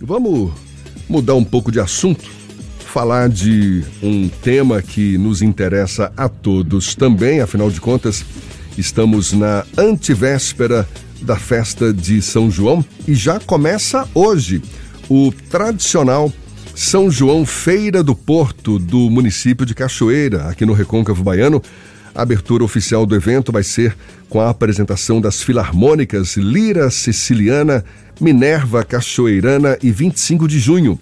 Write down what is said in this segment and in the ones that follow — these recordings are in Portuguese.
Vamos mudar um pouco de assunto, falar de um tema que nos interessa a todos também, afinal de contas, estamos na antivéspera da festa de São João e já começa hoje o tradicional São João Feira do Porto do município de Cachoeira, aqui no Recôncavo Baiano. A abertura oficial do evento vai ser com a apresentação das filarmônicas Lira Siciliana, Minerva Cachoeirana e 25 de junho.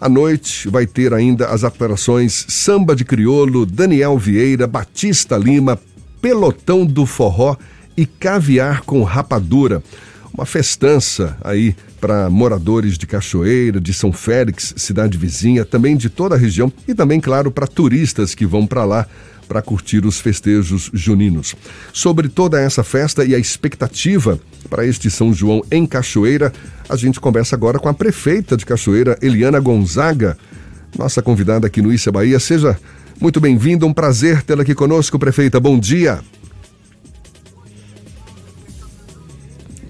À noite vai ter ainda as atrações Samba de Criolo, Daniel Vieira, Batista Lima, Pelotão do Forró e Caviar com Rapadura. Uma festança aí para moradores de Cachoeira, de São Félix, cidade vizinha, também de toda a região e também, claro, para turistas que vão para lá para curtir os festejos juninos. Sobre toda essa festa e a expectativa para este São João em Cachoeira, a gente conversa agora com a prefeita de Cachoeira, Eliana Gonzaga, nossa convidada aqui no Issa Bahia. Seja muito bem-vinda, um prazer tê-la aqui conosco, prefeita. Bom dia.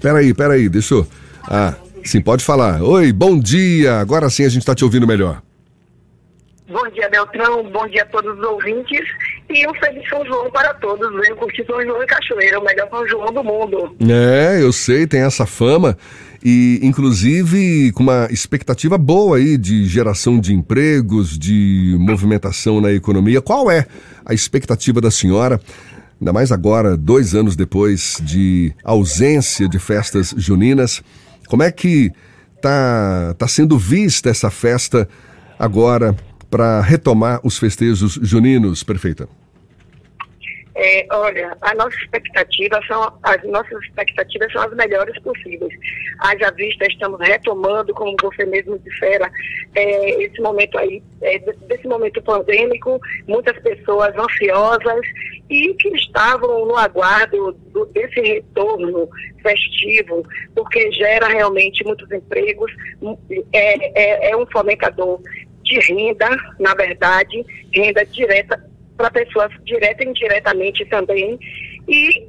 Peraí, peraí, deixa eu. Ah, sim, pode falar. Oi, bom dia. Agora sim a gente está te ouvindo melhor. Bom dia, Beltrão. Bom dia a todos os ouvintes. E um feliz São João para todos. Venho curtir São João em Cachoeira, o melhor São João do mundo. É, eu sei, tem essa fama. E, inclusive, com uma expectativa boa aí de geração de empregos, de movimentação na economia. Qual é a expectativa da senhora? Ainda mais agora, dois anos depois de ausência de festas juninas. Como é que tá, tá sendo vista essa festa agora para retomar os festejos juninos, prefeita? É, olha, a nossa expectativa são, as nossas expectativas são as melhores possíveis. Haja vista, estamos retomando, como você mesmo dissera, é, esse momento aí, é, desse momento pandêmico, muitas pessoas ansiosas e que estavam no aguardo do, desse retorno festivo, porque gera realmente muitos empregos, é, é, é um fomentador de renda, na verdade, renda direta para pessoas direta e indiretamente também. E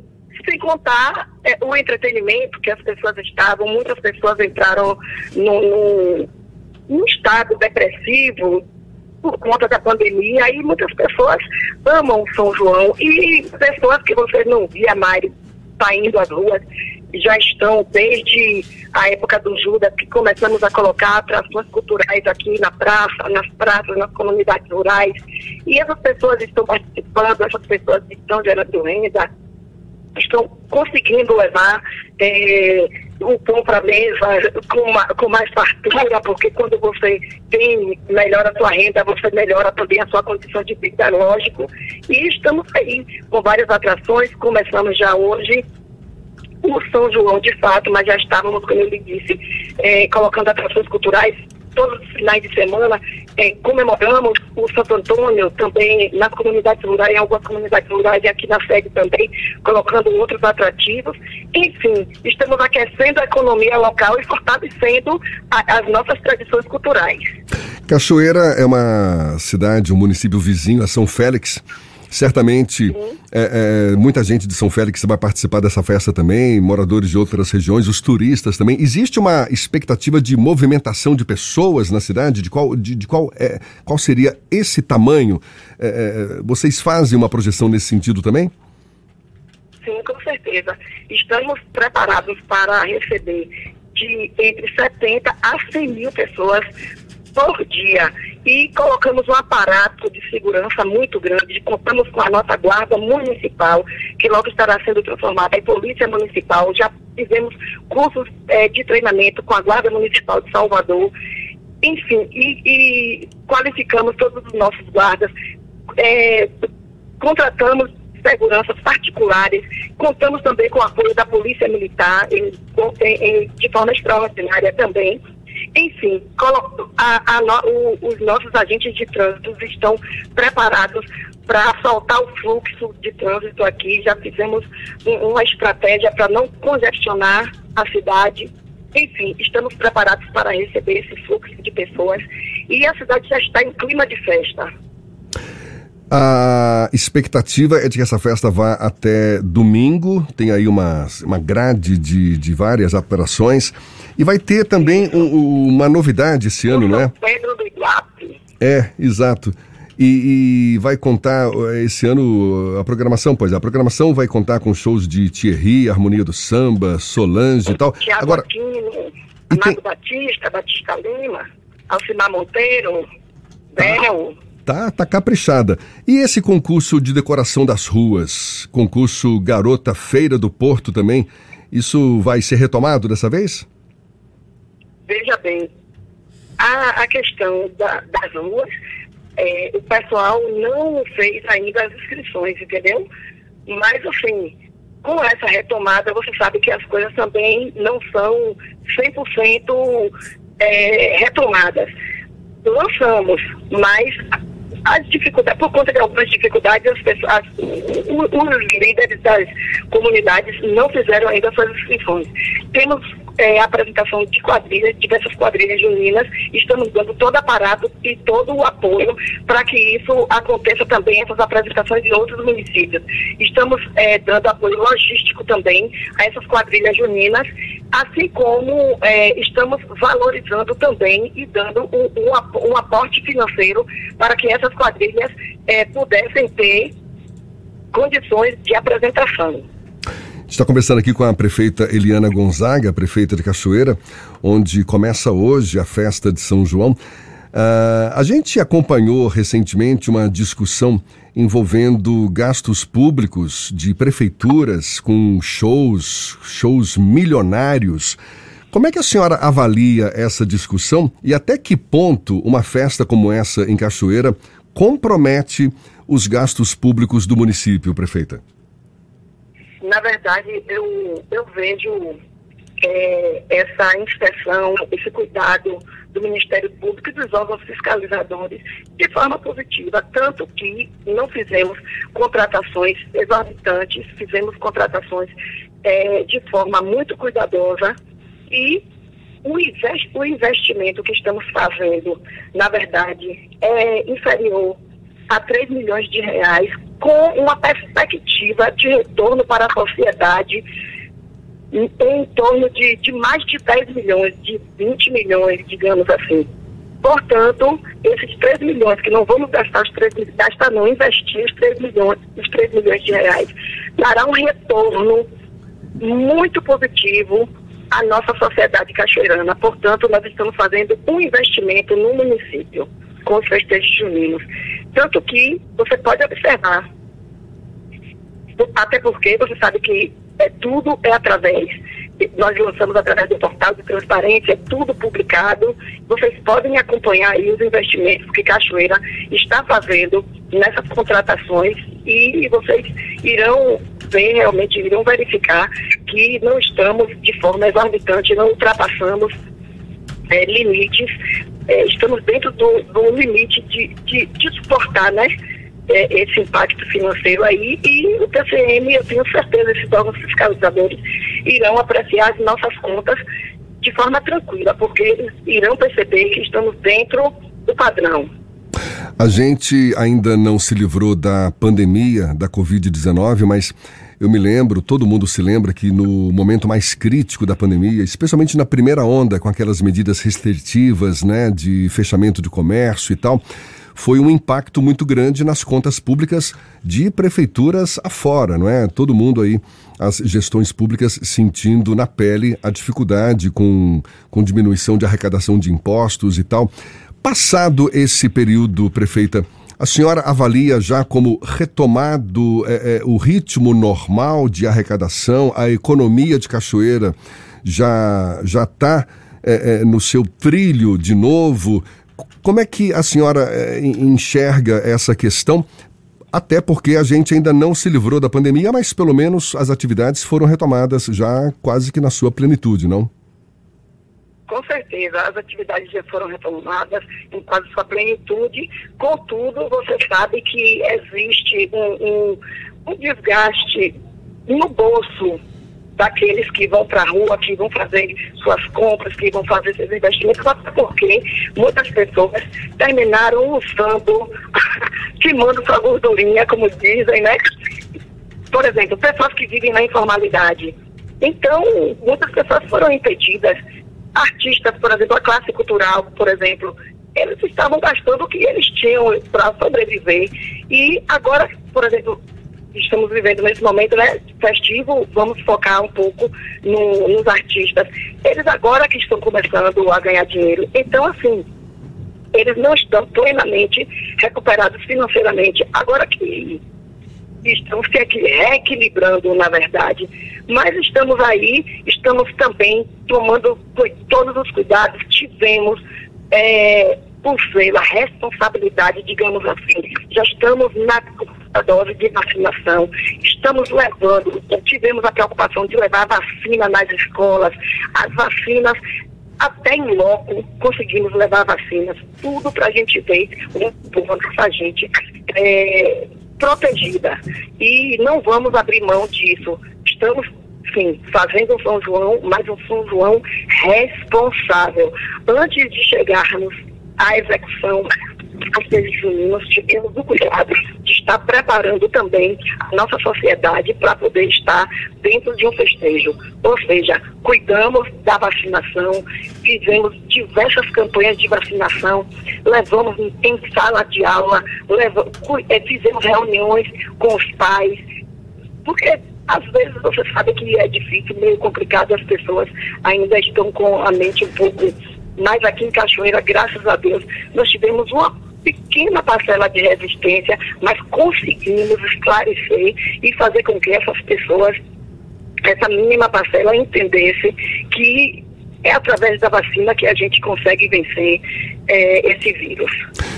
sem contar é, o entretenimento que as pessoas estavam, muitas pessoas entraram num, estado depressivo por conta da pandemia e muitas pessoas amam São João e pessoas que você não via mais saindo às ruas já estão desde a época do Judas, que começamos a colocar atrações culturais aqui na praça, nas praças, nas comunidades rurais. E essas pessoas estão participando, essas pessoas estão gerando renda, estão conseguindo levar o pão para a mesa com, uma, com mais fartura, porque quando você tem, melhora a sua renda, você melhora também a sua condição de vida, lógico. E estamos aí com várias atrações, começamos já hoje o São João de fato, mas já estávamos, como eu disse, é, colocando atrações culturais todos os finais de semana. É, comemoramos o Santo Antônio também nas comunidades rurais, em algumas comunidades rurais e aqui na sede também, colocando outros atrativos. Enfim, estamos aquecendo a economia local e fortalecendo a, as nossas tradições culturais. Cachoeira é uma cidade, um município vizinho a São Félix. Certamente, é, é, muita gente de São Félix vai participar dessa festa também, moradores de outras regiões, os turistas também. Existe uma expectativa de movimentação de pessoas na cidade? De qual, de, de qual, é, qual seria esse tamanho? É, é, vocês fazem uma projeção nesse sentido também? Sim, com certeza. Estamos preparados para receber de entre 70 a 100 mil pessoas por dia. E colocamos um aparato de segurança muito grande, contamos com a nossa guarda municipal, que logo estará sendo transformada em polícia municipal, já fizemos cursos é, de treinamento com a guarda municipal de Salvador, enfim, e, e qualificamos todos os nossos guardas, é, contratamos seguranças particulares, contamos também com o apoio da Polícia Militar em, em, de forma extraordinária também, enfim, a, a, o, os nossos agentes de trânsito estão preparados para soltar o fluxo de trânsito aqui. Já fizemos uma estratégia para não congestionar a cidade. Enfim, estamos preparados para receber esse fluxo de pessoas e a cidade já está em clima de festa. A expectativa é de que essa festa vá até domingo, tem aí uma, uma grade de, de várias atrações. E vai ter também um, uma novidade esse ano, não é? Pedro do Iguape. É, exato. E, e, vai contar esse ano a programação, pois a programação vai contar com shows de Thierry, Harmonia do Samba, Solange e tal. Tiago Agora, Aquino, Amado tem... Batista, Batista Lima, Alcimar Monteiro, Bel. Ah. Tá, tá caprichada. E esse concurso de decoração das ruas, concurso Garota Feira do Porto também, isso vai ser retomado dessa vez? Veja bem, a, a questão da, das ruas, é, o pessoal não fez ainda as inscrições, entendeu? Mas, assim, com essa retomada, você sabe que as coisas também não são 100% é, retomadas. Lançamos, mas as dificuldades, por conta de algumas dificuldades, as pessoas, os líderes das comunidades não fizeram ainda suas inscrições. Temos é, a apresentação de quadrilhas, diversas quadrilhas juninas, estamos dando todo aparato e todo o apoio para que isso aconteça também, essas apresentações em outros municípios. Estamos é, dando apoio logístico também a essas quadrilhas juninas, assim como é, estamos valorizando também e dando um, um, um, aporte financeiro para que essas quadrilhas é, pudessem ter condições de apresentação está conversando aqui com a prefeita Eliana Gonzaga, prefeita de Cachoeira, onde começa hoje a festa de São João. Uh, a gente acompanhou recentemente uma discussão envolvendo gastos públicos de prefeituras com shows, shows milionários. Como é que a senhora avalia essa discussão e até que ponto uma festa como essa em Cachoeira compromete os gastos públicos do município, prefeita? Na verdade, eu, eu vejo é, essa inspeção, esse cuidado do Ministério Público e dos órgãos fiscalizadores de forma positiva, tanto que não fizemos contratações exorbitantes, fizemos contratações é, de forma muito cuidadosa e o, invest, o investimento que estamos fazendo, na verdade, é inferior a 3 milhões de reais, com uma perspectiva de retorno para a sociedade em, em torno de, de mais de 10 milhões, de 20 milhões, digamos assim. Portanto, esses 3 milhões que não vamos gastar, os 3, gastar não, investir os 3 milhões, os 3 milhões de reais, dará um retorno muito positivo à nossa sociedade cachoeirana. Portanto, nós estamos fazendo um investimento no município com os festejos juninos. Tanto que você pode observar, até porque você sabe que é, tudo é através, nós lançamos através do portal de transparência, é tudo publicado. Vocês podem acompanhar aí os investimentos que Cachoeira está fazendo nessas contratações e vocês irão ver, realmente irão verificar que não estamos de forma exorbitante, não ultrapassamos é, limites é, estamos dentro do, do limite de, de, de, suportar né, é, esse impacto financeiro aí e o TCM, eu tenho certeza, esses órgãos fiscalizadores irão apreciar as nossas contas de forma tranquila, porque eles irão perceber que estamos dentro do padrão. A gente ainda não se livrou da pandemia da Covid-19, mas eu me lembro, todo mundo se lembra que no momento mais crítico da pandemia, especialmente na primeira onda, com aquelas medidas restritivas, né, de fechamento de comércio e tal, foi um impacto muito grande nas contas públicas de prefeituras afora, não é? Todo mundo aí, as gestões públicas sentindo na pele a dificuldade com, com diminuição de arrecadação de impostos e tal. Passado esse período, prefeita, a senhora avalia já como retomado é, é, o ritmo normal de arrecadação, a economia de Cachoeira já já está é, é, no seu trilho de novo? Como é que a senhora é, enxerga essa questão? Até porque a gente ainda não se livrou da pandemia, mas pelo menos as atividades foram retomadas já quase que na sua plenitude, não? Com certeza, as atividades já foram retomadas em quase sua plenitude, contudo, você sabe que existe um, um, um desgaste no bolso daqueles que vão para a rua, que vão fazer suas compras, que vão fazer seus investimentos, até porque muitas pessoas terminaram usando queimando sua gordurinha, como dizem, né? Por exemplo, pessoas que vivem na informalidade. Então, muitas pessoas foram impedidas. Artistas, por exemplo, a classe cultural, por exemplo, eles estavam gastando o que eles tinham para sobreviver. E agora, por exemplo, estamos vivendo nesse momento né, festivo, vamos focar um pouco no, nos artistas. Eles agora que estão começando a ganhar dinheiro. Então, assim, eles não estão plenamente recuperados financeiramente. Agora que estamos se reequilibrando, na verdade. Mas estamos aí, estamos também tomando todos os cuidados, tivemos é, por ser a responsabilidade, digamos assim, já estamos na dose de vacinação, estamos levando, tivemos a preocupação de levar a vacina nas escolas, as vacinas até em loco conseguimos levar vacinas, tudo para a gente ver o povo, nossa gente é, protegida. E não vamos abrir mão disso. Estamos sim, fazendo um São João, mas um São João responsável. Antes de chegarmos à execução dos festejos juninos, tivemos o cuidado de estar preparando também a nossa sociedade para poder estar dentro de um festejo. Ou seja, cuidamos da vacinação, fizemos diversas campanhas de vacinação, levamos em sala de aula, levamos, eh, fizemos reuniões com os pais, porque às vezes você sabe que é difícil, meio complicado, as pessoas ainda estão com a mente um pouco. Mas aqui em Cachoeira, graças a Deus, nós tivemos uma pequena parcela de resistência, mas conseguimos esclarecer e fazer com que essas pessoas, essa mínima parcela, entendesse que é através da vacina que a gente consegue vencer é, esse vírus.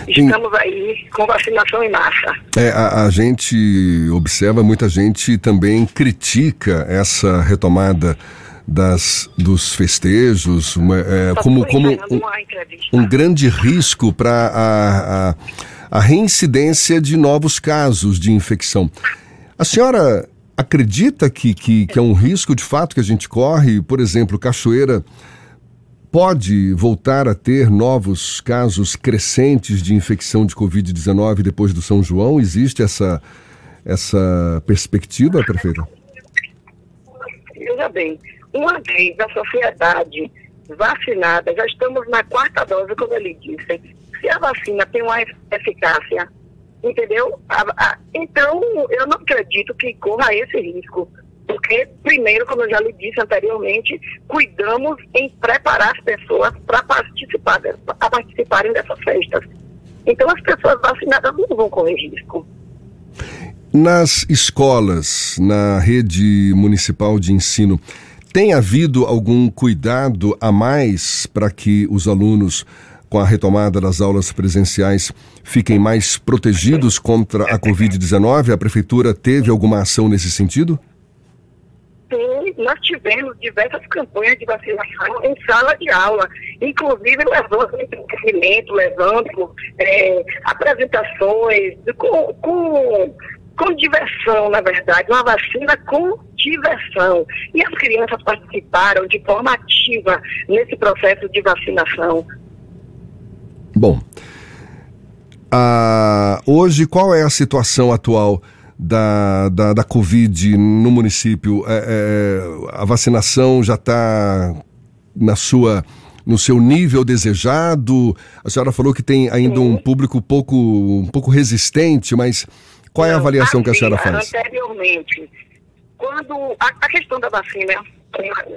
Estamos aí com vacinação em massa. É, a, a, gente observa, muita gente também critica essa retomada das, dos festejos uma, é, como, como um, um, grande risco para a, a, a reincidência de novos casos de infecção. A senhora acredita que, que, que, é um risco de fato que a gente corre? Por exemplo, Cachoeira pode voltar a ter novos casos crescentes de infecção de Covid-19 depois do São João? Existe essa, essa perspectiva, prefeita? Veja bem, uma vez a sociedade vacinada, já estamos na quarta dose, como ele disse, se a vacina tem uma eficácia, entendeu? Então, eu não acredito que corra esse risco. Porque, primeiro, como eu já lhe disse anteriormente, cuidamos em preparar as pessoas para participar, participarem dessas festas. Então, as pessoas vacinadas não vão correr risco. Nas escolas, na rede municipal de ensino, tem havido algum cuidado a mais para que os alunos, com a retomada das aulas presenciais, fiquem mais protegidos contra a Covid-19? A prefeitura teve alguma ação nesse sentido? Sim, nós tivemos diversas campanhas de vacinação em sala de aula, inclusive levando entretenimento, levando é, apresentações com, com, com diversão, na verdade, uma vacina com diversão. E as crianças participaram de forma ativa nesse processo de vacinação. Bom, ah, hoje qual é a situação atual? Da, da, da Covid no município, é, é, a vacinação já está na sua no seu nível desejado? A senhora falou que tem ainda Sim. um público pouco, um pouco resistente, mas qual é a avaliação Não, que a senhora faz? Anteriormente, quando a, a questão da vacina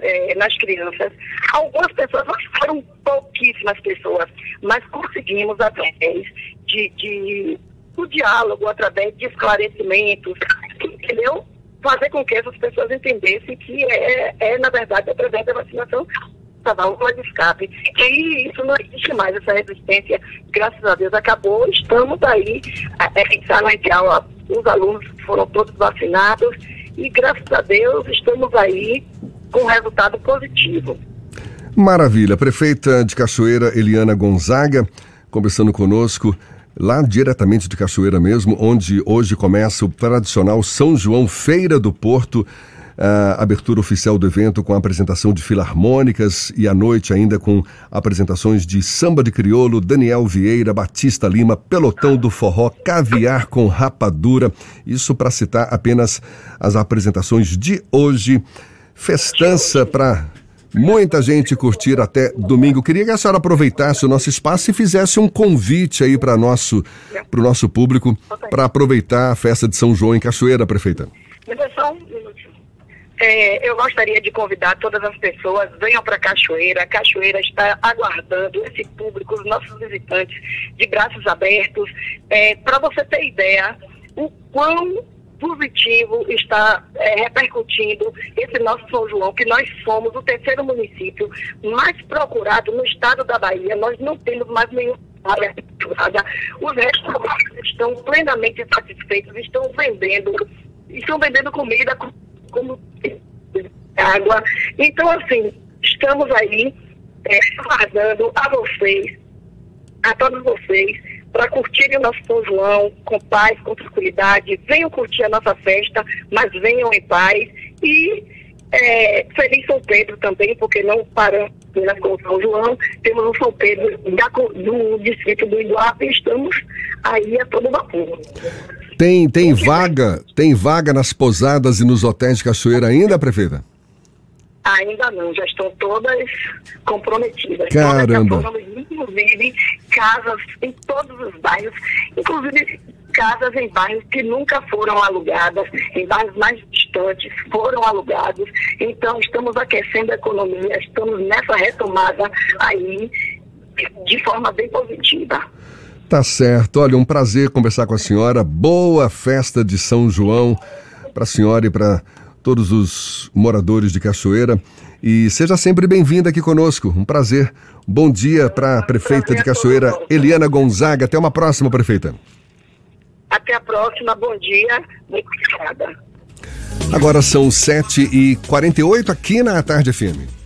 é, nas crianças, algumas pessoas, foram pouquíssimas pessoas, mas conseguimos através de, de o diálogo, através de esclarecimentos, entendeu? Fazer com que essas pessoas entendessem que é, é na verdade, através da vacinação a válvula de escape. E isso não existe mais, essa resistência, graças a Deus, acabou. Estamos aí, é, em sala de aula, os alunos foram todos vacinados e, graças a Deus, estamos aí com resultado positivo. Maravilha. Prefeita de Cachoeira, Eliana Gonzaga, conversando conosco lá diretamente de Cachoeira mesmo, onde hoje começa o tradicional São João Feira do Porto. a abertura oficial do evento com a apresentação de filarmônicas e à noite ainda com apresentações de samba de crioulo, Daniel Vieira, Batista Lima, Pelotão do Forró, Caviar com Rapadura. Isso para citar apenas as apresentações de hoje. Festança para muita gente curtir até domingo. Queria que a senhora aproveitasse o nosso espaço e fizesse um convite aí para nosso o nosso público para aproveitar a festa de São João em Cachoeira, prefeita. Só um É, eu gostaria de convidar todas as pessoas, venham para Cachoeira. A Cachoeira está aguardando esse público, os nossos visitantes, de braços abertos. É, para você ter ideia, o quão positivo está é, repercutindo esse nosso São João, que nós somos o terceiro município mais procurado no estado da Bahia. Nós não temos mais nenhum Os restaurantes estão plenamente satisfeitos, estão vendendo, estão vendendo comida como água. Então, assim, estamos aí é, aguardando a vocês, a todos vocês, para curtirem o nosso São João com paz, com tranquilidade. Venham curtir a nossa festa, mas venham em paz. E é, feliz São Pedro também, porque não paramos com São João. Temos o São Pedro da, do distrito do Iguape e estamos aí a todo vapor. Tem, tem vaga, tem vaga nas pousadas e nos hotéis de Cachoeira ainda, prefeita? Ainda não, já estão todas comprometidas. Caramba! Todas inclusive casas em todos os bairros, inclusive casas em bairros que nunca foram alugadas, em bairros mais distantes foram alugados. Então estamos aquecendo a economia, estamos nessa retomada aí de forma bem positiva. Tá certo. Olha, um prazer conversar com a senhora. Boa festa de São João para a senhora e para todos os moradores de Cachoeira. E seja sempre bem-vinda aqui conosco. Um prazer. Bom dia para a prefeita de Cachoeira, Eliana Gonzaga. Até uma próxima, prefeita. Até a próxima. Bom dia. Muito obrigada. Agora são 7h48 aqui na Tarde FM.